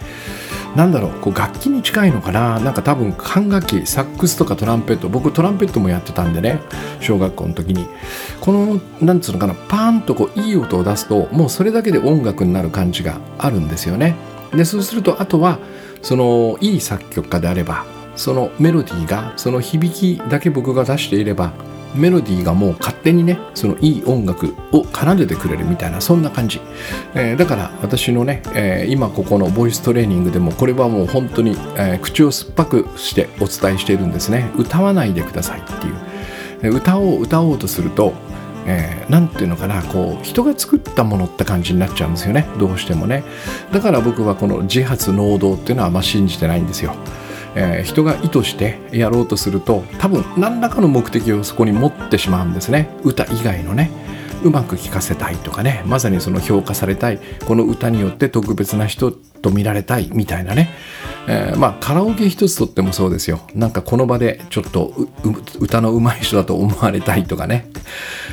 なんだろうこう楽器に近いのかな？なんか多分管楽器サックスとかトランペット僕トランペットもやってたんでね小学校の時に。このなんつうのかなパーンとこういい音を出すともうそれだけで音楽になる感じがあるんですよね。でそうするとあとはそのいい作曲家であればそのメロディーがその響きだけ僕が出していればメロディーがもう勝手にねそのいい音楽を奏でてくれるみたいなそんな感じ、えー、だから私のね、えー、今ここのボイストレーニングでもこれはもう本当に、えー、口を酸っぱくしてお伝えしているんですね。歌わないでくださいっていう、え歌を歌おうとするとえー、ていうのかなこう人が作ったものって感じになっちゃうんですよね。どうしてもね。だから僕はこの自発能動っていうのはあんま信じてないんですよ。えー、人が意図してやろうとすると多分何らかの目的をそこに持ってしまうんですね。歌以外のね。うまく聴かせたいとかね。まさにその評価されたい。この歌によって特別な人と見られたい。みたいなね、えー、まあカラオケ一つとってもそうですよ。なんかこの場でちょっと歌の上手い人だと思われたいとかね。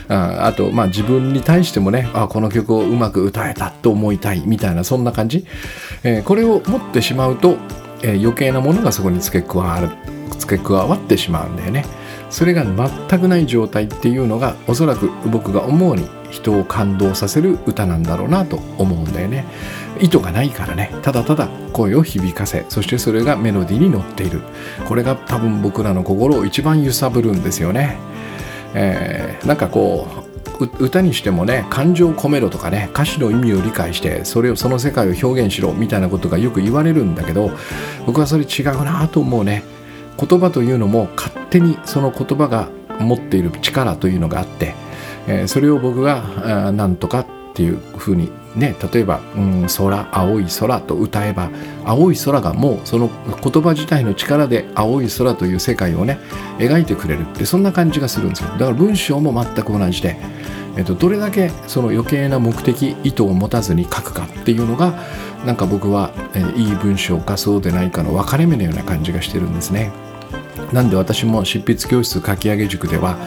ああとまあ自分に対してもね。あこの曲をうまく歌えたと思いたい。みたいなそんな感じ、えー、これを持ってしまうとえー、余計なものがそこに付け加わる付け加わってしまうんだよね。それが全くない状態っていうのがおそらく僕が思うに人を感動させる歌なんだろうなと思うんだよね。意図がないからね。ただただ声を響かせそしてそれがメロディーに乗っている。これが多分僕らの心を一番揺さぶるんですよね、えー、なんかこう歌にしてもね感情を込めろとかね歌詞の意味を理解してそれをその世界を表現しろみたいなことがよく言われるんだけど僕はそれ違うなと思うね。言葉というのも勝手にその言葉が持っている力というのがあって、えー、それを僕がなんとかっていうふうにね例えば「うん、空青い空」と歌えば青い空がもうその言葉自体の力で青い空という世界をね描いてくれる。ってそんな感じがするんですよ。だから文章も全く同じで、えっと、どれだけその余計な目的意図を持たずに書くかっていうのがなんか僕は、え、いい文章かそうでないかの分かれ目のような感じがしてるんですね。なんで私も執筆教室書き上げ塾では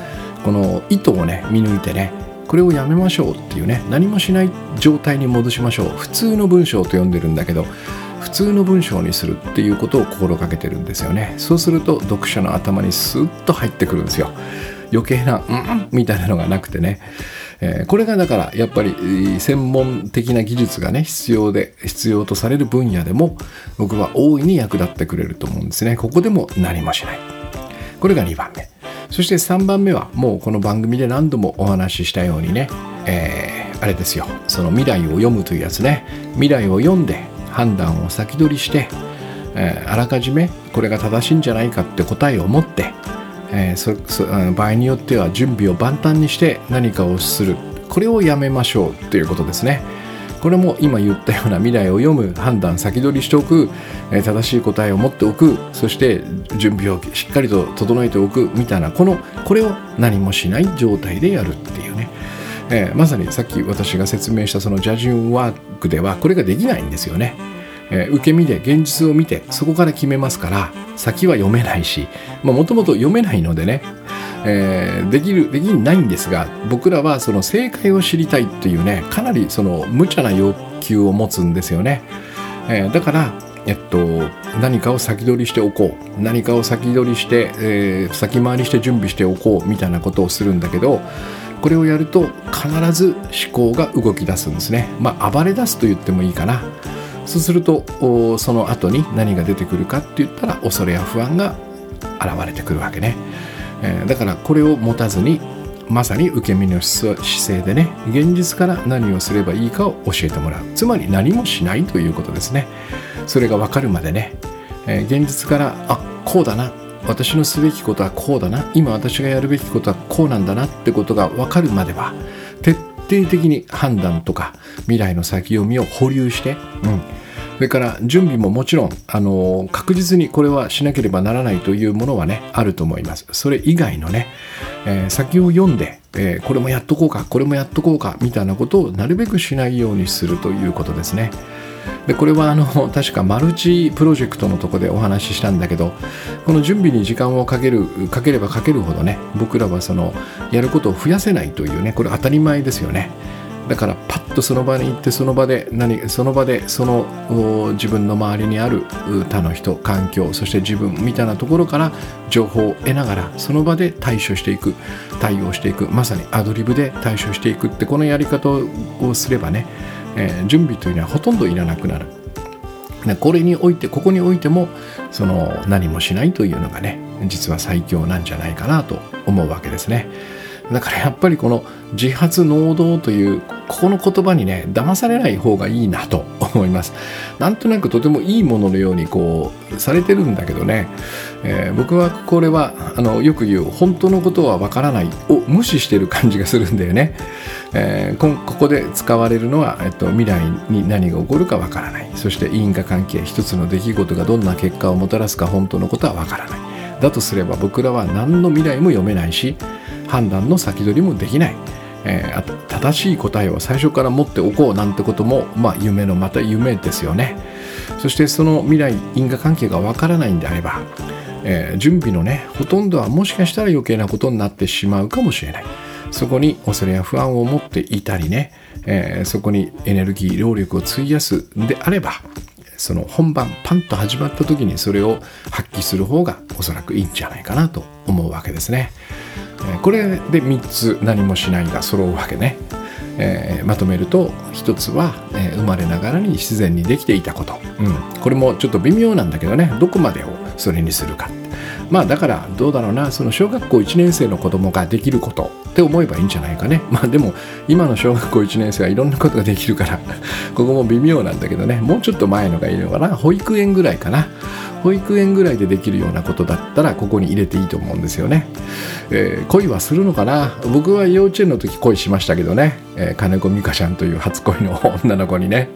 この意図をね見抜いてねこれをやめましょうっていうね何もしない状態に戻しましょう。普通の文章と呼んでるんだけど普通の文章にするっていうことを心がけてるんですよね。そうすると読者の頭にスッと入ってくるんですよ。余計な「うん」みたいなのがなくてね。え、これがだからやっぱり専門的な技術がね必要で必要とされる分野でも僕は大いに役立ってくれると思うんですね。ここでも何もしない。これが2番目。そして3番目はもうこの番組で何度もお話ししたようにね、えー、あれですよ。その未来を読むというやつね。未来を読んで判断を先取りして、えー、あらかじめこれが正しいんじゃないかって答えを持ってえー、そそ場合によっては準備を万端にして何かをする。これをやめましょうということですね。これも今言ったような未来を読む判断先取りしておく、え、正しい答えを持っておくそして準備をしっかりと整えておくみたいなこのこれを何もしない状態でやるっていうね、えー、まさにさっき私が説明したそのジャジュンワークではこれができないんですよね。えー、受け身で現実を見てそこから決めますから先は読めないしもともと読めないのでね、えー、できるできないんですが僕らはその正解を知りたいっていうねかなりその無茶な要求を持つんですよね、えー、だからえっと、何かを先取りしておこう。何かを先取りして、えー、先回りして準備しておこうみたいなことをするんだけどこれをやると必ず思考が動き出すんですね。まあ暴れ出すと言ってもいいかな。そうするとその後に何が出てくるかって言ったら恐れや不安が現れてくるわけね、えー、だからこれを持たずにまさに受け身の姿勢でね現実から何をすればいいかを教えてもらう。つまり何もしないということですね。それが分かるまでね、えー、現実からあこうだな。私のすべきことはこうだな。今私がやるべきことはこうなんだなってことが分かるまでは徹底的に判断とか未来の先読みを保留して、うん、それから準備ももちろんあの確実にこれはしなければならないというものはねあると思います。それ以外のね、えー、先を読んで、えー、これもやっとこうかこれもやっとこうかみたいなことをなるべくしないようにするということですね。でこれはあの確かマルチプロジェクトのとこでお話ししたんだけどこの準備に時間をかけるかければかけるほどね僕らはそのやることを増やせないというねこれ当たり前ですよね。だからパッとその場に行ってその場で何その場でその自分の周りにある他の人環境そして自分みたいなところから情報を得ながらその場で対処していく対応していくまさにアドリブで対処していくってこのやり方をすればね、えー、準備というのはほとんどいらなくなる。これにおいてここにおいてもその何もしないというのがね実は最強なんじゃないかなと思うわけですね。だからやっぱりこの自発能動というここの言葉にね騙されない方がいいなと 思います。なんとなくとてもいいもののようにこうされてるんだけどね、えー、僕はこれはあのよく言う本当のことはわからないを無視してる感じがするんだよね、えー、ここで使われるのは、えっと、未来に何が起こるかわからない。そして因果関係一つの出来事がどんな結果をもたらすか本当のことはわからない。だとすれば僕らは何の未来も読めないし判断の先取りもできない、えー、正しい答えを最初から持っておこうなんてことも、まあ、夢のまた夢ですよね。そしてその未来因果関係がわからないんであれば、えー、準備のねほとんどはもしかしたら余計なことになってしまうかもしれない。そこに恐れや不安を持っていたりね、えー、そこにエネルギー労力を費やすんであればその本番パンと始まった時にそれを発揮する方がおそらくいいんじゃないかなと思うわけですね。これで3つ何もしないが揃うわけね。えー、まとめると1つは、えー、生まれながらに自然にできていたこと、うん、これもちょっと微妙なんだけどね。どこまでをそれにするか。まあだからどうだろうな。その小学校1年生の子供ができること。って思えばいいんじゃないかね。まあでも今の小学校1年生はいろんなことができるから ここも微妙なんだけどね。もうちょっと前のがいいのかな。保育園ぐらいかな。保育園ぐらいでできるようなことだったらここに入れていいと思うんですよね、えー、恋はするのかな？僕は幼稚園の時恋しましたけどね、えー、金子美香ちゃんという初恋の女の子にね。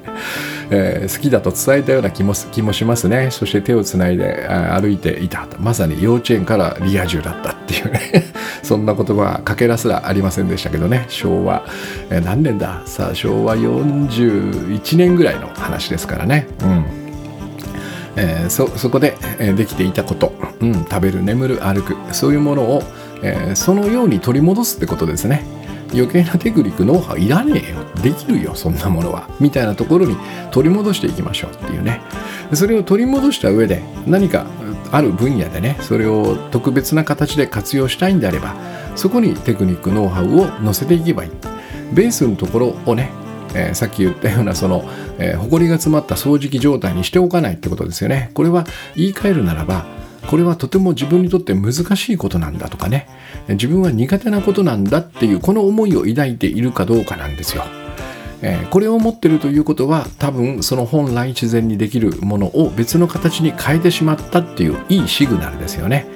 えー、好きだと伝えたような気も気もしますね。そして手をつないで歩いていた。まさに幼稚園からリア充だったっていうね。そんな言葉はかけらすらありませんでしたけどね。昭和、えー、何年だ？さあ昭和41年ぐらいの話ですからね。うん。えー、そそこで、えー、できていたこと、うん、食べる眠る歩く。そういうものを、えー、そのように取り戻すってことですね。余計なテクニックノウハウいらねえよ。できるよそんなものは。みたいなところに取り戻していきましょうっていうね。それを取り戻した上で何かある分野でねそれを特別な形で活用したいんであればそこにテクニックノウハウを載せていけばいいベースのところをねえー、さっき言ったようなその、えー、埃が詰まった掃除機状態にしておかないってことですよね。これは言い換えるならば、これはとても自分にとって難しいことなんだとかね、自分は苦手なことなんだっていうこの思いを抱いているかどうかなんですよ。えー、これを持ってるということは多分その本来自然にできるものを別の形に変えてしまったっていういいシグナルですよね。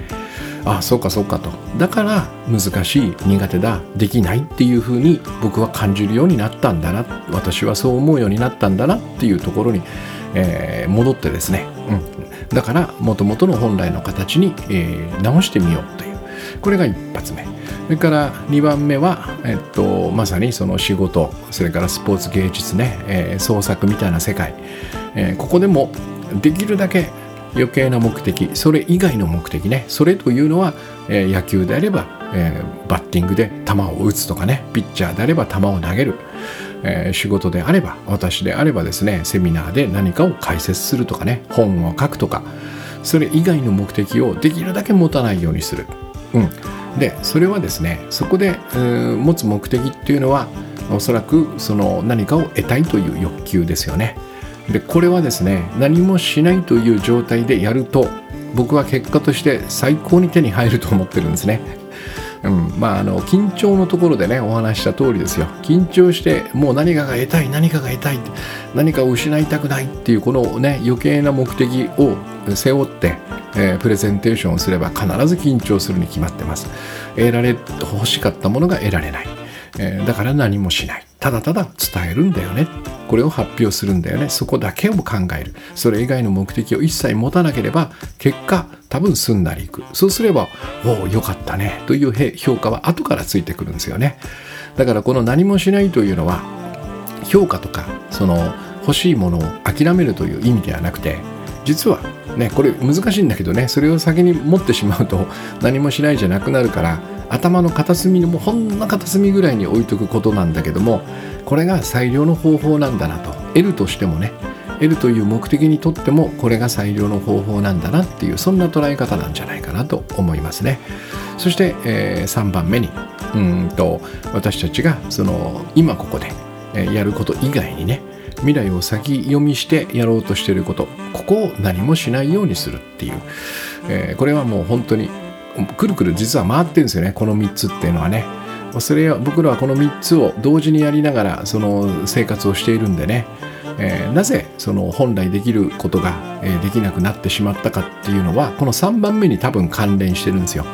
ああそうかそうかと。だから難しい苦手だできないっていうふうに僕は感じるようになったんだな私はそう思うようになったんだなっていうところに、えー、戻ってですね、うん、だからもともとの本来の形に、えー、直してみようという。これが一発目。それから2番目は、えっと、まさにその仕事それからスポーツ芸術ね、えー、創作みたいな世界、えー、ここでもできるだけ余計な目的それ以外の目的ねそれというのは、えー、野球であれば、えー、バッティングで球を打つとかねピッチャーであれば球を投げる、えー、仕事であれば私であればですねセミナーで何かを解説するとかね本を書くとかそれ以外の目的をできるだけ持たないようにする、うん、でそれはですねそこで、えー、持つ目的っていうのはおそらくその何かを得たいという欲求ですよね。でこれはですね何もしないという状態でやると僕は結果として最高に手に入ると思ってるんですね。うん、まああの緊張のところでねお話した通りですよ。緊張してもう何かが得たい何かが得たい何かを失いたくないっていうこのね余計な目的を背負って、えー、プレゼンテーションをすれば必ず緊張するに決まってます。得られ欲しかったものが得られない、えー、だから何もしない。ただただ伝えるんだよね。これを発表するんだよね。そこだけを考える。それ以外の目的を一切持たなければ結果多分すんなりいく。そうすればおおよかったね。という評価は後からついてくるんですよね。だからこの何もしないというのは評価とかその欲しいものを諦めるという意味ではなくて実はねこれ難しいんだけどね。それを先に持ってしまうと何もしないじゃなくなるから頭の片隅にもほんの片隅ぐらいに置いとくことなんだけどもこれが最良の方法なんだなと。得るとしてもね得るという目的にとってもこれが最良の方法なんだなっていうそんな捉え方なんじゃないかなと思いますね。そして、えー、3番目にうんと私たちがその今ここで、え、やること以外にね未来を先読みしてやろうとしていることここを何もしないようにするっていう、えー、これはもう本当にくるくる実は回ってるんですよね。この3つっていうのはね。それは僕らはこの3つを同時にやりながらその生活をしているんでね、えー、なぜその本来できることが、え、できなくなってしまったかっていうのはこの3番目に多分関連してるんですよ。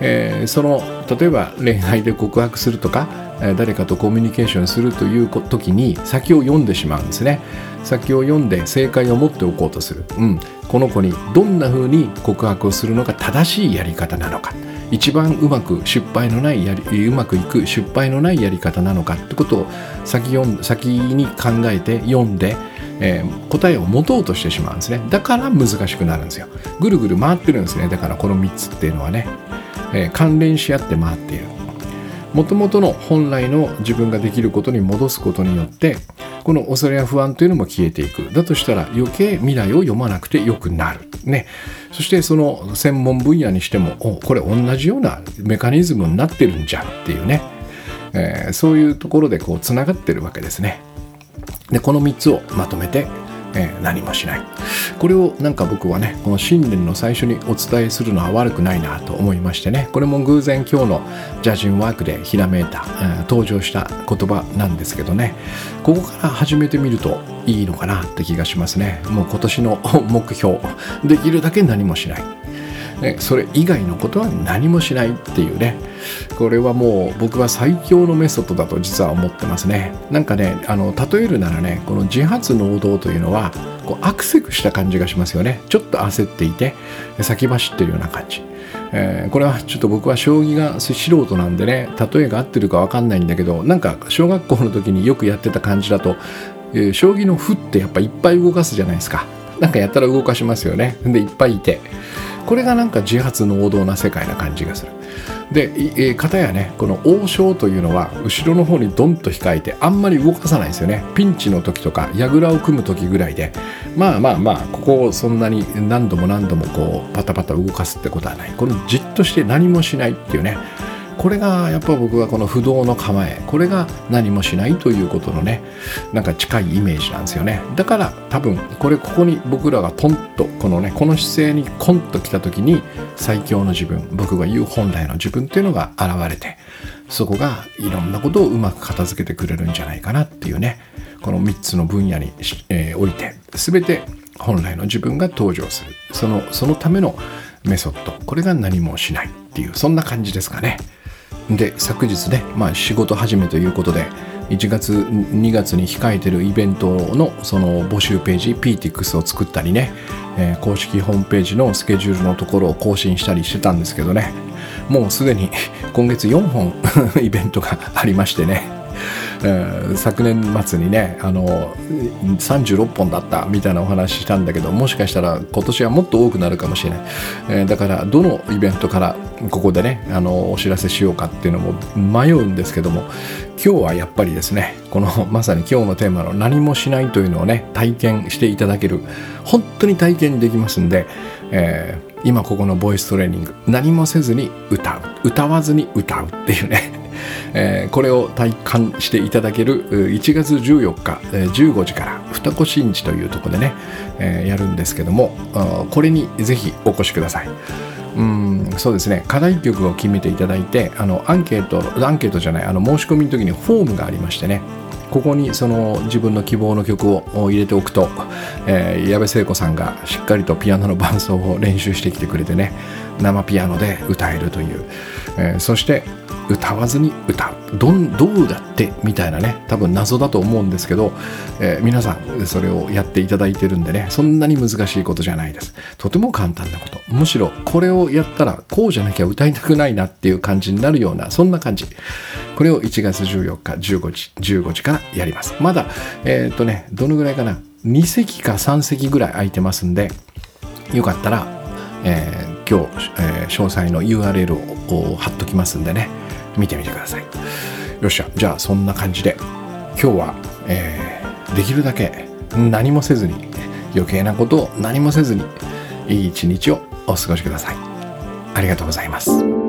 えー、その例えば恋愛で告白するとか、え誰かとコミュニケーションするという時に先を読んでしまうんですね。先を読んで正解を持っておこうとする、うん、この子にどんな風に告白をするのが正しいやり方なのか。一番うまく失敗のないやりうまくいく失敗のないやり方なのかってことを先読先に考えて読んで、えー、答えを持とうとしてしまうんですね。だから難しくなるんですよ。ぐるぐる回ってるんですね。だからこの3つっていうのはね、え、関連し合って回っている。もともとの本来の自分ができることに戻すことによってこの恐れや不安というのも消えていく。だとしたら余計未来を読まなくてよくなる。ね。そしてその専門分野にしてもおこれ同じようなメカニズムになってるんじゃんっていうね、えー、そういうところでこうつながってるわけですね。でこの3つをまとめてえー、何もしない。これをなんか僕はねこの新年の最初にお伝えするのは悪くないなと思いましてねこれも偶然今日のジャジンワークでひらめいた、えー、登場した言葉なんですけどねここから始めてみるといいのかなって気がしますね。もう今年の目標できるだけ何もしない。ね、それ以外のことは何もしないっていうねこれはもう僕は最強のメソッドだと実は思ってますね。なんかねあの例えるならねこの自発能動というのはこうアクセクした感じがしますよね。ちょっと焦っていて先走ってるような感じ。えー、これはちょっと僕は将棋が素人なんでね例えが合ってるか分かんないんだけどなんか小学校の時によくやってた感じだと、えー、将棋の歩ってやっぱいっぱい動かすじゃないですか。なんかやったら動かしますよね。でいっぱいいて。これがなんか自発の王道な世界な感じがする。で、えー、片やねこの王将というのは後ろの方にドンと控えてあんまり動かさないですよね。ピンチの時とか櫓を組む時ぐらいで。まあまあまあここをそんなに何度も何度もこうパタパタ動かすってことはない。このじっとして何もしないっていうね。これがやっぱ僕はこの不動の構えこれが何もしないということのねなんか近いイメージなんですよね。だから多分これここに僕らがトンとこのねこの姿勢にコンと来た時に最強の自分僕が言う本来の自分っていうのが現れてそこがいろんなことをうまく片付けてくれるんじゃないかなっていうねこの3つの分野に、えー、おいて全て本来の自分が登場する。そのそのためのメソッド。これが何もしないっていうそんな感じですかね。で昨日ね、まあ、仕事始めということで1月2月に控えてるイベントのその募集ページ PTX を作ったりね、えー、公式ホームページのスケジュールのところを更新したりしてたんですけどね。もうすでに今月4本 イベントがありましてね。え、昨年末にねあの36本だったみたいなお話したんだけどもしかしたら今年はもっと多くなるかもしれない、えー、だからどのイベントからここでねあのお知らせしようかっていうのも迷うんですけども今日はやっぱりですねこのまさに今日のテーマの何もしないというのをね体験していただける本当に体験できますんで、えー、今ここのボイストレーニング何もせずに歌う。歌わずに歌うっていうねえー、これを体感していただける1月14日え15時から二子新地というとこでね、えー、やるんですけどもこれにぜひお越しください。うんそうですね課題曲を決めていただいてあのアンケートアンケートじゃないあの申し込みの時にフォームがありましてねここにその自分の希望の曲を入れておくと、えー、矢部聖子さんがしっかりとピアノの伴奏を練習してきてくれてね生ピアノで歌えるという、えー、そして歌わずに歌う。どんどうだってみたいなね多分謎だと思うんですけど、えー、皆さんそれをやっていただいてるんでねそんなに難しいことじゃないです。とても簡単なこと。むしろこれをやったらこうじゃなきゃ歌いたくないなっていう感じになるようなそんな感じ。これを1月14日15時15時からやります。まだえっ、とねどのぐらいかな。2席か3席ぐらい空いてますんでよかったら、えー、今日、え、詳細の URL を貼っときますんでね。見てみてください。よっしゃ。じゃあそんな感じで今日は、えー、できるだけ何もせずに余計なことを何もせずにいい一日をお過ごしください。ありがとうございます。